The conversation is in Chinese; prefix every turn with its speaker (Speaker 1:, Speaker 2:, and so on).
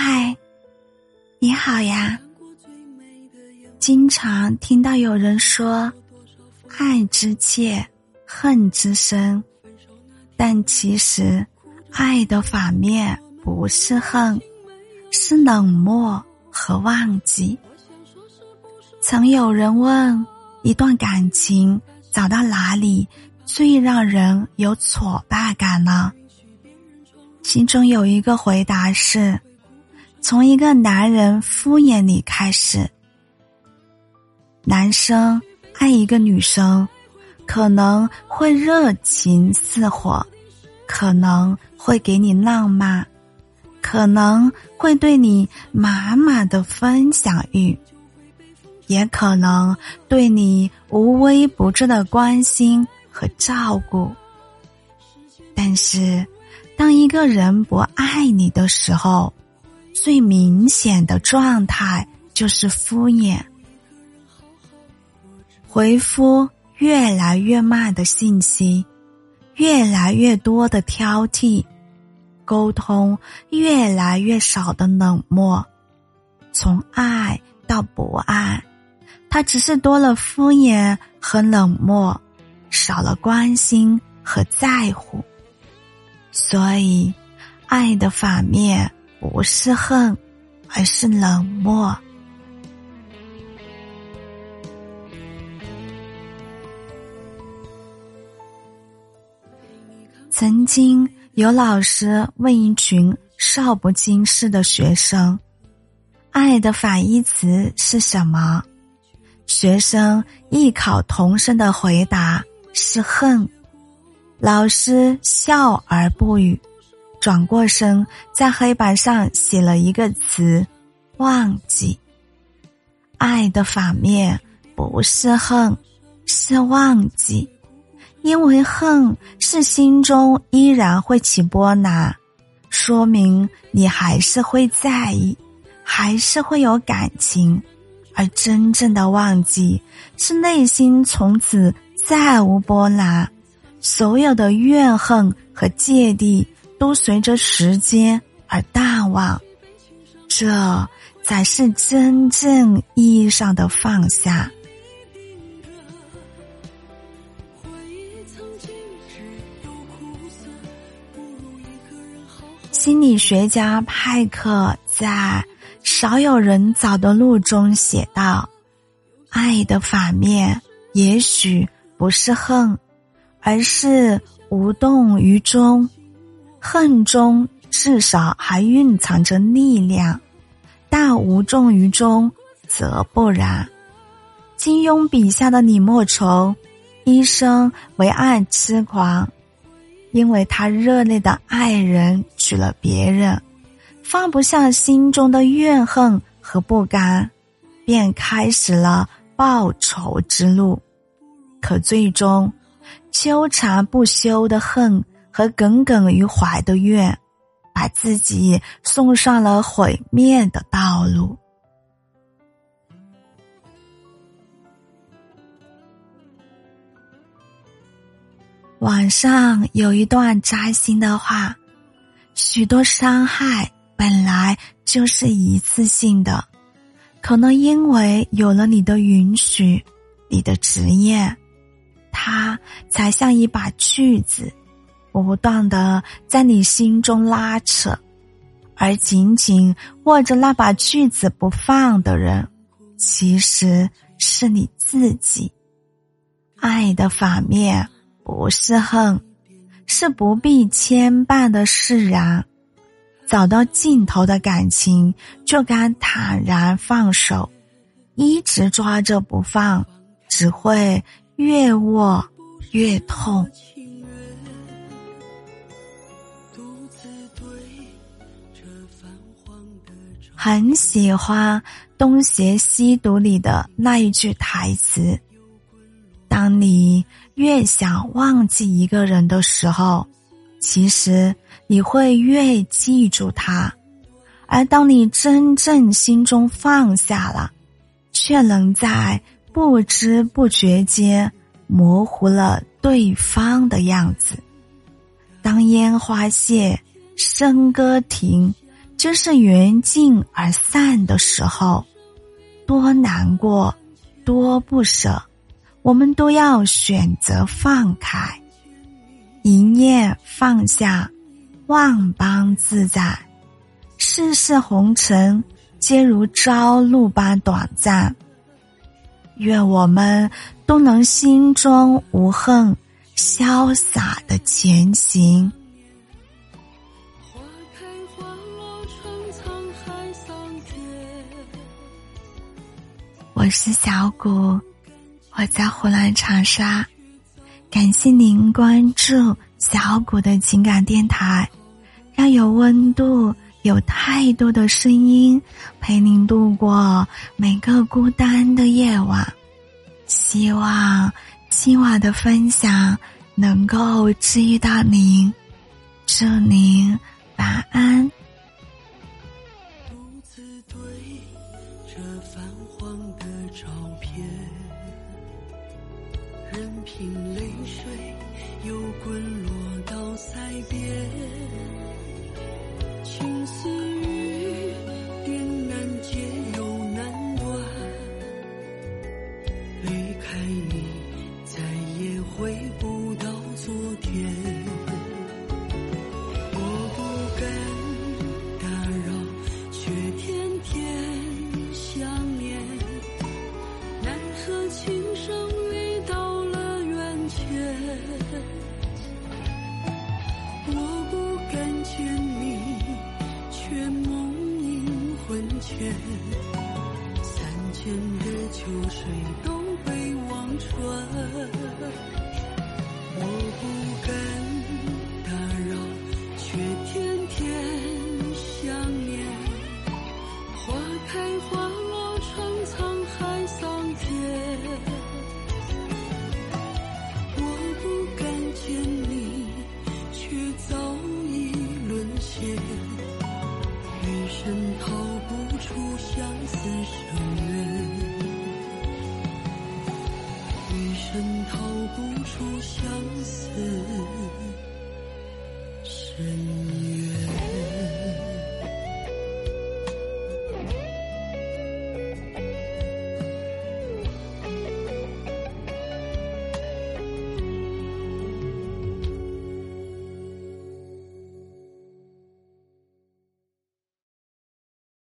Speaker 1: 嗨，你好呀。经常听到有人说“爱之切，恨之深”，但其实，爱的反面不是恨，是冷漠和忘记。曾有人问：一段感情走到哪里最让人有挫败感呢？其中有一个回答是：从一个男人敷衍你开始。男生爱一个女生，可能会热情似火，可能会给你浪漫，可能会对你满满的分享欲，也可能对你无微不至的关心和照顾。但是，当一个人不爱你的时候，最明显的状态就是敷衍。回复越来越慢的信息，越来越多的挑剔，沟通越来越少的冷漠，从爱到不爱，他只是多了敷衍和冷漠，少了关心和在乎。所以，爱的反面不是恨，而是冷漠。曾经有老师问一群少不经事的学生：“爱的反义词是什么？”学生异口同声的回答是“恨”。老师笑而不语，转过身在黑板上写了一个词：“忘记。”爱的反面不是恨，是忘记。因为恨是心中依然会起波澜，说明你还是会在意，还是会有感情；而真正的忘记，是内心从此再无波澜，所有的怨恨和芥蒂都随着时间而淡忘，这才是真正意义上的放下。心理学家派克在《少有人走的路》中写道：“爱的反面也许不是恨，而是无动于衷。恨中至少还蕴藏着力量，但无动于衷则不然。”金庸笔下的李莫愁，一生为爱痴狂。因为他热烈的爱人娶了别人，放不下心中。的怨恨和不甘，便开始了报仇之路。可最终，纠缠不休的恨和耿耿于怀的怨，把自己送上了毁灭的道路。网上有一段扎心的话：许多伤害本来就是一次性的，可能因为有了你的允许，你的执念，它才像一把锯子，不断的在你心中拉扯，而紧紧握着那把锯子不放的人，其实是你自己。爱的反面。不是恨，是不必牵绊的释然。找到尽头的感情，就该坦然放手。一直抓着不放，只会越握越痛。很喜欢《东邪西毒》里的那一句台词：“当你。”越想忘记一个人的时候，其实你会越记住他；而当你真正心中放下了，却能在不知不觉间模糊了对方的样子。当烟花谢，笙歌停，就是缘尽而散的时候，多难过，多不舍，我们都要选择放开，一念放下，万般自在。世事红尘，皆如朝露般短暂。愿我们都能心中无恨，潇洒的前行。我是小谷，我在湖南长沙，感谢您关注小谷的情感电台，让有温度、有态度的声音陪您度过每个孤单的夜晚。希望今晚的分享能够治愈到您，祝您晚安。
Speaker 2: 独自对这泛黄的照片任凭泪水又滚落到腮边。清晰三千的秋水都被望穿，我不敢 Amen.